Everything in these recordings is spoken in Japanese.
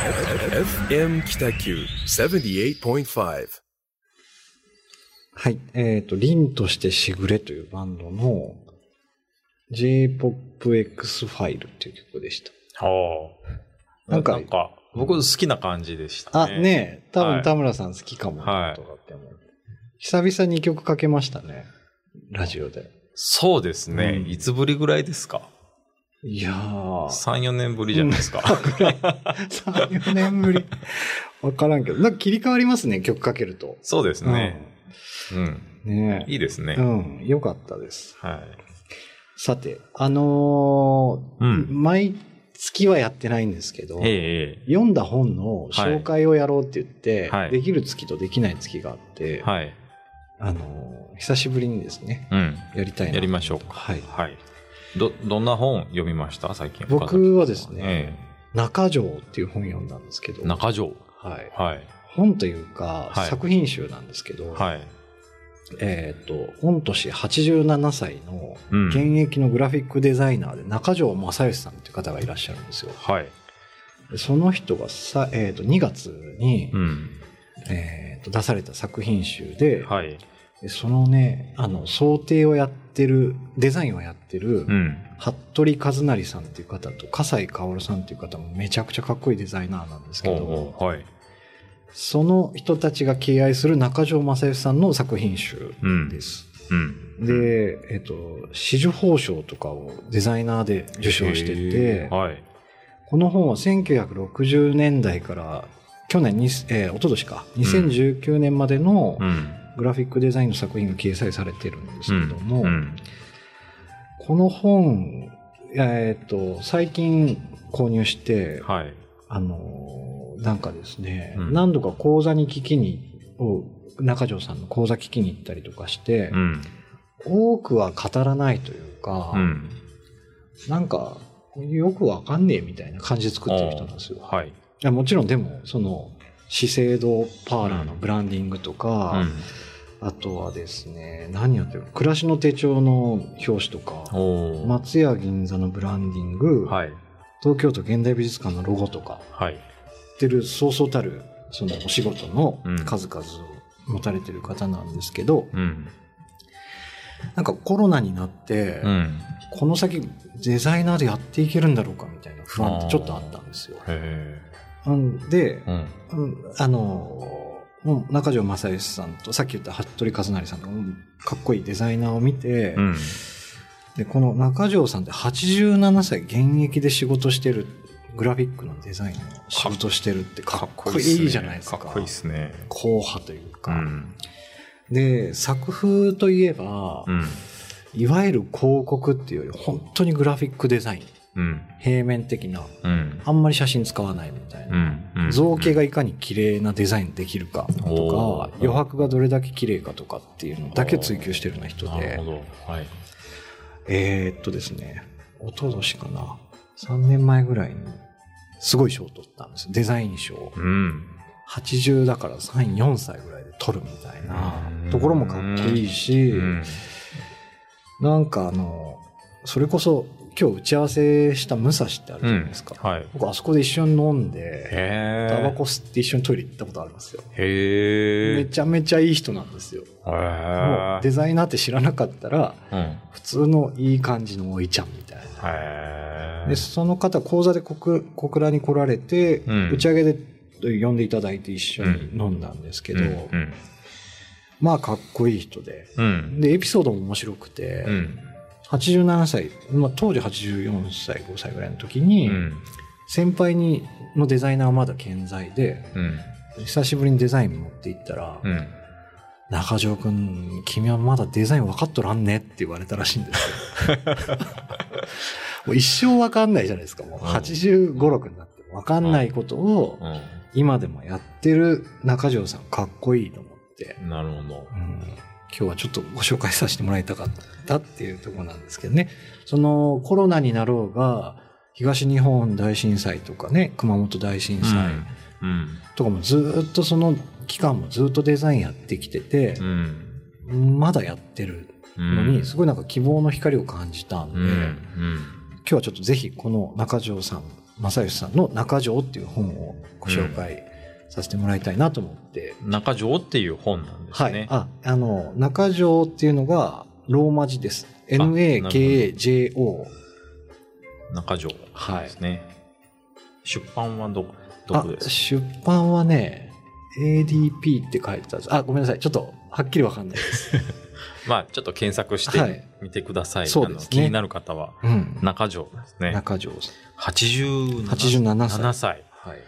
FM 北九78.5はい。えっ、と、凛としてしぐれというバンドの J-POP X ファイルっていう曲でした。はあ。なんかなんか、僕好きな感じでしたあ、ね。ねえ、多はい分田村さん好きかも、はいとかって思う久々に曲かけましたね。ラジオで。そうですね、うんいつぶりぐらいですか？いやー、?3、4年ぶりじゃないですか。3、4年ぶり。わからんけど、なんか切り替わりますね、曲かけると。そうですね。うん。うん。ねえ。いいですね。うん、よかったです。はい。さて、あのーうん毎月はやってないんですけど、えええ読んだ本の紹介をやろうって言って、はいできる月とできない月があって、えはい。あのー久しぶりにですね、うん。やりたいな。やりましょうか。はい。はい。ど、どんな本読みました？最近。僕はですね、え中条っていう本読んだんですけど、え中条。はい。はい。本というか、はい作品集なんですけど、はい。えっ、と、御年87歳のうん現役のグラフィックデザイナーで中条正義さんっていう方がいらっしゃるんですよ。はい。でその人がさ、えー、と2月に、うん。えー、と出された作品集で、はい。でそのね、あの、想定をやってる、デザインをやってる、うん。服部和成さんっていう方と、笠井薫さんっていう方もめちゃくちゃかっこいいデザイナーなんですけほうど、ほうはい。その人たちが敬愛する中条正義さんの作品集うん。です。うん。で、えっ、と、紫綬褒章とかをデザイナーで受賞してへてえ、はい。この本は1960年代から去年に、えー、一昨年か、2019年までのうん。グラフィックデザインの作品が掲載されてるんですけども、うん。この本、えっ、と、最近購入して、はい。あのーなんかですね、うん何度か講座に聞きに、を中条さんの講座聞きに行ったりとかして、うん。多くは語らないというか、うん。なんか、よくわかんねえみたいな感じで作ってる人なんですよ。いはい。やもちろんでも、その、資生堂パーラーのブランディングとか、あとはですね、何やってる暮らしの手帳の表紙とか、松屋銀座のブランディング、はい。東京都現代美術館のロゴとか、はい。やってるそうそうたる、そのお仕事のうん数々を持たれてる方なんですけど、うん。なんかコロナになって、うん。この先デザイナーでやっていけるんだろうかみたいな不安ってちょっとあったんですよ。へうんでえ。、うん。うんあのもう中条正義さんとさっき言った服部和成さんのうんかっこいいデザイナーを見て、うん。でこの中条さんって87歳現役で仕事してるグラフィックのデザインの仕事してるってかっこいいじゃないですか。かっこいいですね。硬派といううか。ん。で作風といえば、うん。いわゆる広告っていうより本当にグラフィックデザインうん。平面的なうん。あんまり写真使わないみたいな、うん。造形がいかに綺麗なデザインできるかとか余白がどれだけ綺麗かとかっていうのだけ追求してるような人で。はい。えーっとですね一昨年かな3年前ぐらいにすごい賞を取ったんですデザイン賞うん。80だから34歳ぐらいで取るみたいなうんところもかっこいいし、うん。なんかあのそれこそ今日打ち合わせした武蔵ってあるじゃないですか、はい。僕あそこで一緒に飲んで。タバコ吸って一緒にトイレ行ったことありますよ。へえ。めちゃめちゃいい人なんですよ。もうへデザイナーって知らなかったら、え。うん。普通のいい感じのおいちゃんみたいな。へえ。で、その方、講座で小倉小倉に来られて、うん打ち上げで呼んでいただいて一緒に飲んだんですけど、うん。まあかっこいい人で。うん。で、エピソードも面白くて、うん。87歳、まあ、当時84歳、5歳ぐらいの時に、うん。先輩にのデザイナーはまだ健在で、うん。久しぶりにデザイン持って行ったら、うん。中条くん、君はまだデザイン分かっとらんねって言われたらしいんですよ。もう一生分かんないじゃないですか。もううん85、6になっても分かんないことを今でもやってる中条さんかっこいいと思って、うん。なるほど。うん今日はちょっとご紹介させてもらいたかったっていうところなんですけどね。そのコロナになろうが、東日本大震災とかね、熊本大震災うん。とかもずーっとその期間もずっとデザインやってきてて、うん。まだやってるうん。のに、すごいなんか希望の光を感じたんで、うん。うん。今日はちょっとぜひこの中条さん正義さんの中条っていう本をご紹介させてもらいたいなと思って。中条っていう本なんですはい。ね。あ、あの、中条っていうのがローマ字です。N-A-K-A-J-O。中条はいですね。出版はど、どあこですか？出版はね、ADP って書いてたんです。あ、ごめんなさい。ちょっと、はっきりわかんないです。まあ、ちょっと検索しはいてみてください。そうですね気になる方は、うん。中条ですね。中条さん。87 87歳7歳。はい。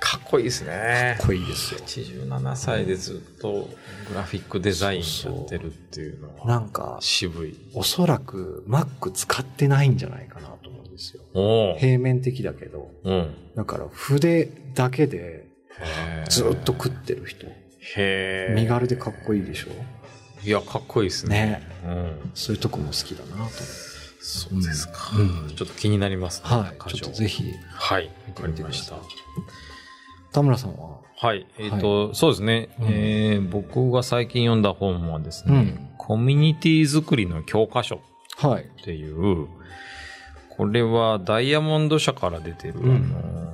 かっこいいですね。かっこいいですよ。87歳でずっとグラフィックデザインやってるっていうのはなんか、渋い。おそらく Mac 使ってないんじゃないかなと思うんですよ。平面的だけど。うん。だから筆だけでずっと食ってる人。へえ。身軽でかっこいいでしょいや、かっこいいですね。ねうん。そういうとこも好きだなと思って。そうですか。うんちょっと気になりますね。はい。ちょっとぜひ。ひはい。わかりました。。田村さんは？はい。えっ、と、そうですね、うん。えー僕が最近読んだ本はですね、うん。コミュニティ作りの教科書。はい。っていう、これはダイヤモンド社から出てる、うん。あの、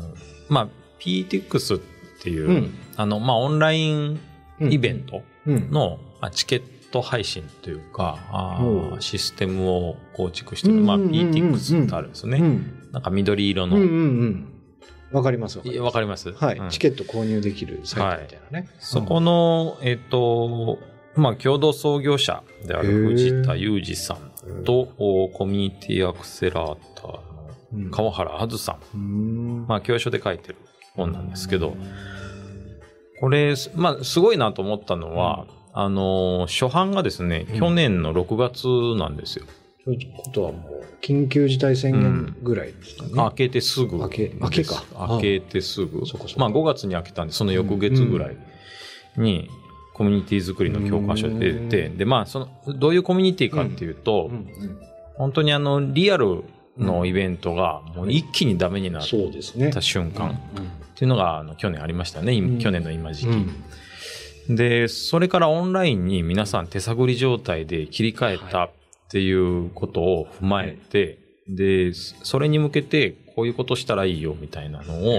まあ、PTX っていう、うん。あの、まあ、オンラインイベントうん。の、まあチケット配信というか、あシステムを構築してる、まあ、PTX ってあるんですよね。うん。なんか緑色の。わかりますわかいります。はい、うんチケット購入できるサイトみたいなね。そこの、えっ、と、まあ、共同創業者である藤田裕二さんと、おコミュニティアクセラーターのうん、川原あずさん。うん。まあ、教書で書いてる本なんですけど、これ、まあ、すごいなと思ったのは、あの、初版がですね、うん去年の6月なんですよ。そういうことはもう、緊急事態宣言ぐらいですかね。開けてすぐ。開け開けか。開けてすぐ。そこそ。こまあ5月に開けたんで、その翌月ぐらいに、コミュニティ作りの教科書で出て、うん。で、まあ、その、どういうコミュニティかっていうと、うん。うん。本当にあの、リアルのイベントが、もう一気にダメになっそうですね。た瞬間っうん。ていうのが、あの、去年ありましたね、去年の今時期。うん。で、それからオンラインに皆さん手探り状態で切り替えたっていうことを踏まえて、で、それに向けてこういうことしたらいいよみたいなのを、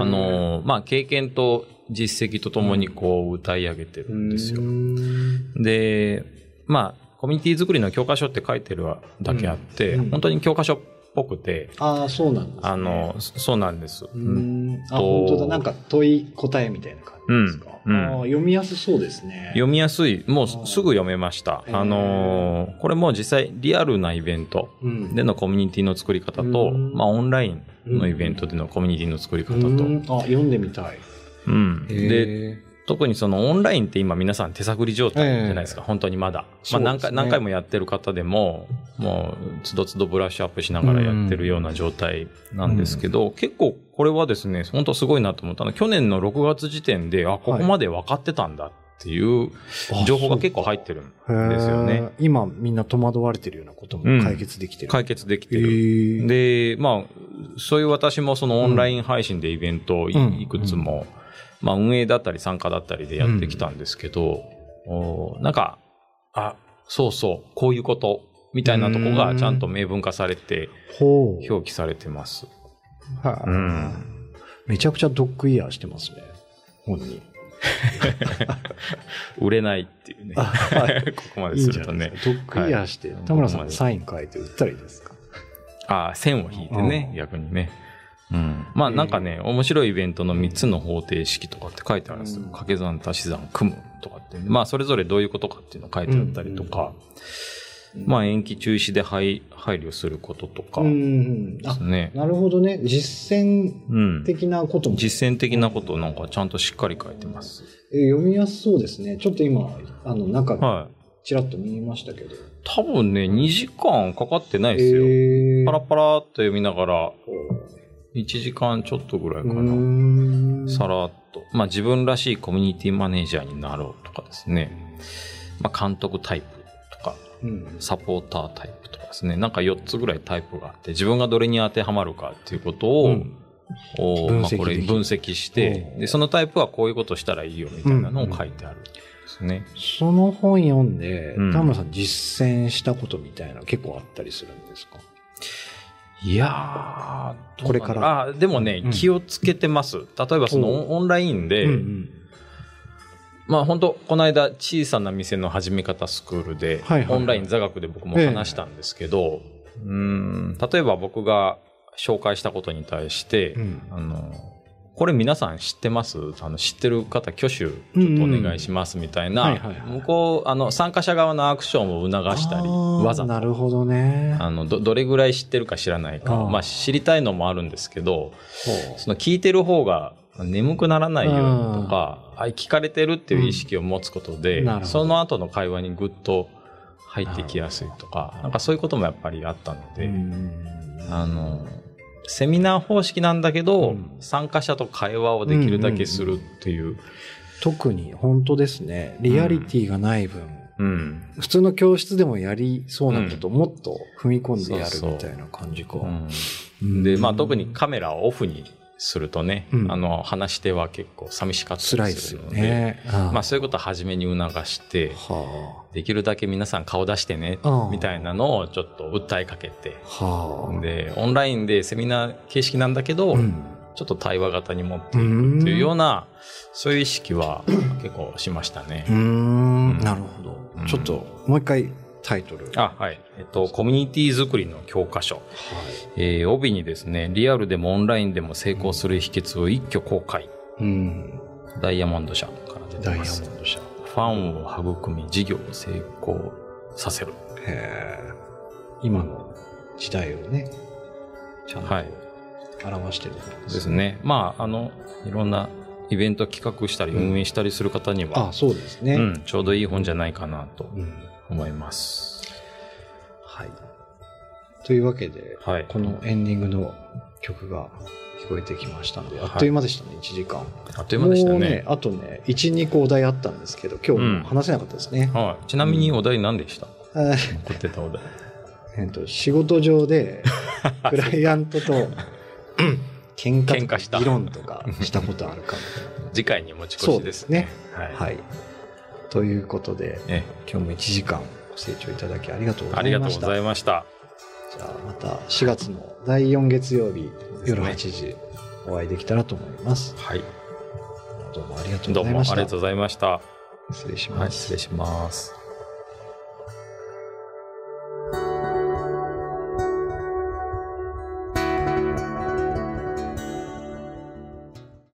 あの、まあ、経験と実績とともにこう歌い上げてるんですよ。うんで、まあ、コミュニティ作りの教科書って書いてるだけあって、うん。うん。本当に教科書っぽくて、ああ、そうなんです、ね。あの、そうなんです。うん、あ、と本当だ。なんか問い答えみたいな感じですか？うんう読みやすそうですね。読みやすい。もうすぐ読めました。あのーこれも実際リアルなイベントうんでのコミュニティの作り方と、うんまあオンラインのイベントでのコミュニティの作り方と、うんあ、読んでみたい。うん。で、で、特にそのオンラインって今皆さん手探り状態じゃないですか、本当にまだ。まあ何回、何回もやってる方でも、もう、つどつどブラッシュアップしながらやってるような状態なんですけど、結構これはですね、本当すごいなと思ったの。は、去年の6月時点で、あ、ここまで分かってたんだっていう情報が結構入ってるんですよね。今みんな戸惑われてるようなことも解決できてる。解決できてへる。ー。で、まあ、そういう私もそのオンライン配信でイベントをい,、うん。くつも、まあ運営だったり参加だったりでやってきたんですけど、おなんか、あ、そうそう、こういうこと、みたいなとこがちゃんと明文化されて。表記されてます。はいうんめちゃくちゃドッグイヤーしてますね。本に。売れないっていうね。あはいここまでいいするとねいで。すか。ドッグイヤーして、はい田村さんのサイン書いて売ったらいいですか？あ線を引いてね、うん逆にね。うん。まあなんかね、面白いイベントの3つの方程式とかって書いてあるんですよ。うん掛け算、足し算、組むとかって、まあそれぞれどういうことかっていうの書いてあったりとか、まあ延期中止で配配慮することとかうでん。なるほどね。実践うん。的なことも、実践的なことをなんかちゃんとしっかり書いてます。え読みやすそうですね。ちょっと今、あの、中、はい。ちらっと見ましたけど。多分ね、2時間かかってないですよ。えーパラパラっと読みながら、1時間ちょっとぐらいかうな。さらっと。まあ自分らしいコミュニティマネージャーになろうとかですね。まあ監督タイプとか、うんサポータータイプとかですね。なんか4つぐらいタイプがあって、自分がどれに当てはまるかっていうことを、うんまあこれ分析してう、んで、そのタイプはこういうことしたらいいよみたいなのを書いてあるんですね。その本読んで、うん田村さん実践したことみたいな結構あったりするんですか？いやー、これから。あ、でもね、うん。気をつけてます。例えばそのおオンラインで、うんうん。まあ本当この間小さな店の始め方スクールで、はいはいはい。オンライン座学で僕も話したんですけど、うーん例えば僕が紹介したことに対して、うん。あのこれ皆さん知ってます？あの知ってる方挙手ちょっとお願いしますみたいな。向こうあの参加者側のアクションを促したりわざと。なるほどね。あのどどれぐらい知ってるか知らないか。あー。まあ知りたいのもあるんですけどほその聞いてる方が眠くならないようにとか、あ聞かれてるっていう意識を持つことで、うん。その後の会話にぐっと入ってきやすいとか、なんかそういうこともやっぱりあったのうで、ん。あの、セミナー方式なんだけど、うん参加者と会話をできるだけするっていう、特に本当ですね。リアリティがない分、うん。普通の教室でもやりそうなことをもっと踏み込んでやるみたいな感じか。うんうんで、まあ特にカメラをオフにするとね、うんあの、話し手は結構寂しかったりするので、ね。あまあそういうことを初めに促して、はできるだけ皆さん顔出してねあ、みたいなのをちょっと訴えかけて、あ。はあ。で、オンラインでセミナー形式なんだけど、うんちょっと対話型に持っていくっていうような、そういう意識は結構しましたねうー。んうんなるほどう。んちょっと、もう一回タイトル。あ、はい。えっと、コミュニティ作りの教科書。はい。えー帯にですね、リアルでもオンラインでも成功する秘訣を一挙公開。うん。ダイヤモンド社から出ダイヤてます。モンド社。ファンを育み、事業を成功させる。へえ。今の時代をね、ちゃんとはい表してるんでです。ね。まあ、あの、いろんなイベント企画したり運営したりする方には、あ、そうですね。うん、ちょうどいい本じゃないかなとうん。思います。はい。というわけで、はい。このエンディングの曲が聞こえてきましたので、はいあっという間でしたね、1時間。あっという間でしたもうね。あとね、1、2個お題あったんですけど、今日も話せなかったですね。はい。ちなみにお題何でした、えー残ってたお題。えっと、仕事上で、クライアントと、喧嘩した議論とかしたことあるかみたいな。次回に持ち越そうしですすでねね。。はい。はい。ということで、え今日も1時間ご清聴いただきありがとうごありがとうございました。ざいました。じゃあまた4月の第4月曜日、夜ね8時お会いできたらと思います。はい。どうもありがとうどうもあございました。りがとうございました。失礼しはい、ます。失礼します。